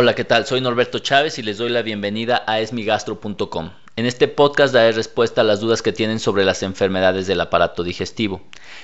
Hola, ¿qué tal? Soy Norberto Chávez y les doy la bienvenida a esmigastro.com. En este podcast daré respuesta a las dudas que tienen sobre las enfermedades del aparato digestivo.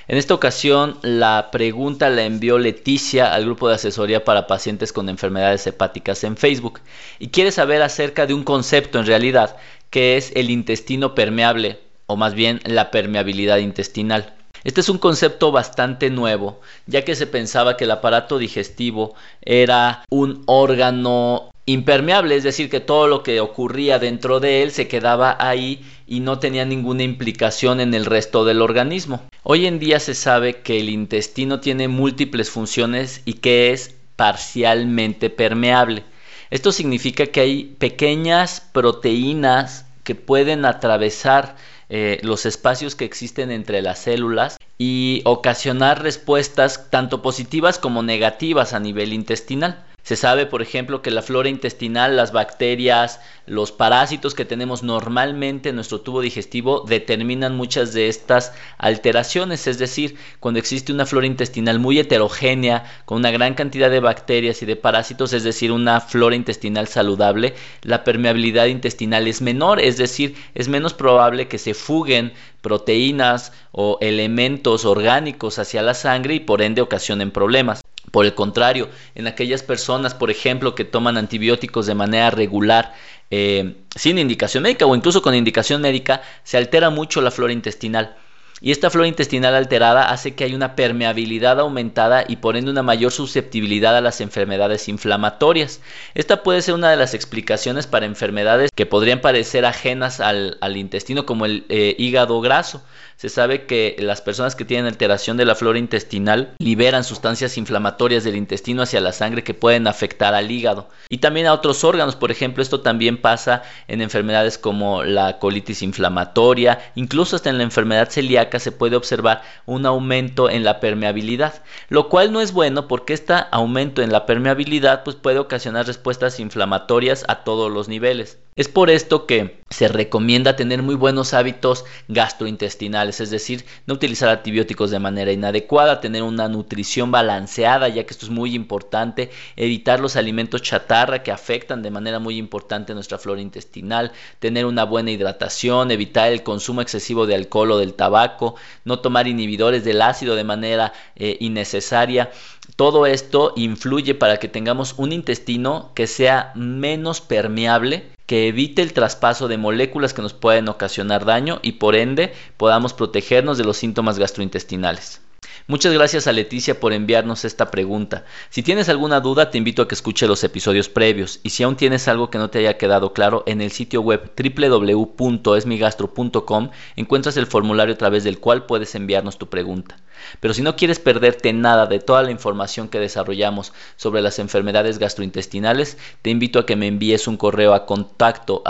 En esta ocasión, la pregunta la envió Leticia al grupo de asesoría para pacientes con enfermedades hepáticas en Facebook y quiere saber acerca de un concepto en realidad que es el intestino permeable o más bien la permeabilidad intestinal. Este es un concepto bastante nuevo, ya que se pensaba que el aparato digestivo era un órgano impermeable, es decir, que todo lo que ocurría dentro de él se quedaba ahí y no tenía ninguna implicación en el resto del organismo. Hoy en día se sabe que el intestino tiene múltiples funciones y que es parcialmente permeable. Esto significa que hay pequeñas proteínas que pueden atravesar eh, los espacios que existen entre las células y ocasionar respuestas tanto positivas como negativas a nivel intestinal. Se sabe, por ejemplo, que la flora intestinal, las bacterias, los parásitos que tenemos normalmente en nuestro tubo digestivo determinan muchas de estas alteraciones. Es decir, cuando existe una flora intestinal muy heterogénea, con una gran cantidad de bacterias y de parásitos, es decir, una flora intestinal saludable, la permeabilidad intestinal es menor, es decir, es menos probable que se fuguen proteínas o elementos orgánicos hacia la sangre y por ende ocasionen problemas. Por el contrario, en aquellas personas, por ejemplo, que toman antibióticos de manera regular, eh, sin indicación médica o incluso con indicación médica, se altera mucho la flora intestinal. Y esta flora intestinal alterada hace que haya una permeabilidad aumentada y por ende una mayor susceptibilidad a las enfermedades inflamatorias. Esta puede ser una de las explicaciones para enfermedades que podrían parecer ajenas al, intestino como el eh, hígado graso. Se sabe que las personas que tienen alteración de la flora intestinal liberan sustancias inflamatorias del intestino hacia la sangre que pueden afectar al hígado y también a otros órganos. Por ejemplo, esto también pasa en enfermedades como la colitis inflamatoria, incluso hasta en la enfermedad celíaca se puede observar un aumento en la permeabilidad, lo cual no es bueno porque este aumento en la permeabilidad pues, puede ocasionar respuestas inflamatorias a todos los niveles. Es por esto que se recomienda tener muy buenos hábitos gastrointestinales, es decir, no utilizar antibióticos de manera inadecuada, tener una nutrición balanceada, ya que esto es muy importante, evitar los alimentos chatarra que afectan de manera muy importante nuestra flora intestinal, tener una buena hidratación, evitar el consumo excesivo de alcohol o del tabaco, no tomar inhibidores del ácido de manera eh, innecesaria. Todo esto influye para que tengamos un intestino que sea menos permeable que evite el traspaso de moléculas que nos pueden ocasionar daño y por ende podamos protegernos de los síntomas gastrointestinales. Muchas gracias a Leticia por enviarnos esta pregunta. Si tienes alguna duda, te invito a que escuche los episodios previos y si aún tienes algo que no te haya quedado claro, en el sitio web www.esmigastro.com encuentras el formulario a través del cual puedes enviarnos tu pregunta. Pero si no quieres perderte nada de toda la información que desarrollamos sobre las enfermedades gastrointestinales, te invito a que me envíes un correo a contacto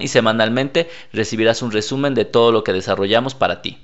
y semanalmente recibirás un resumen de todo lo que desarrollamos para ti.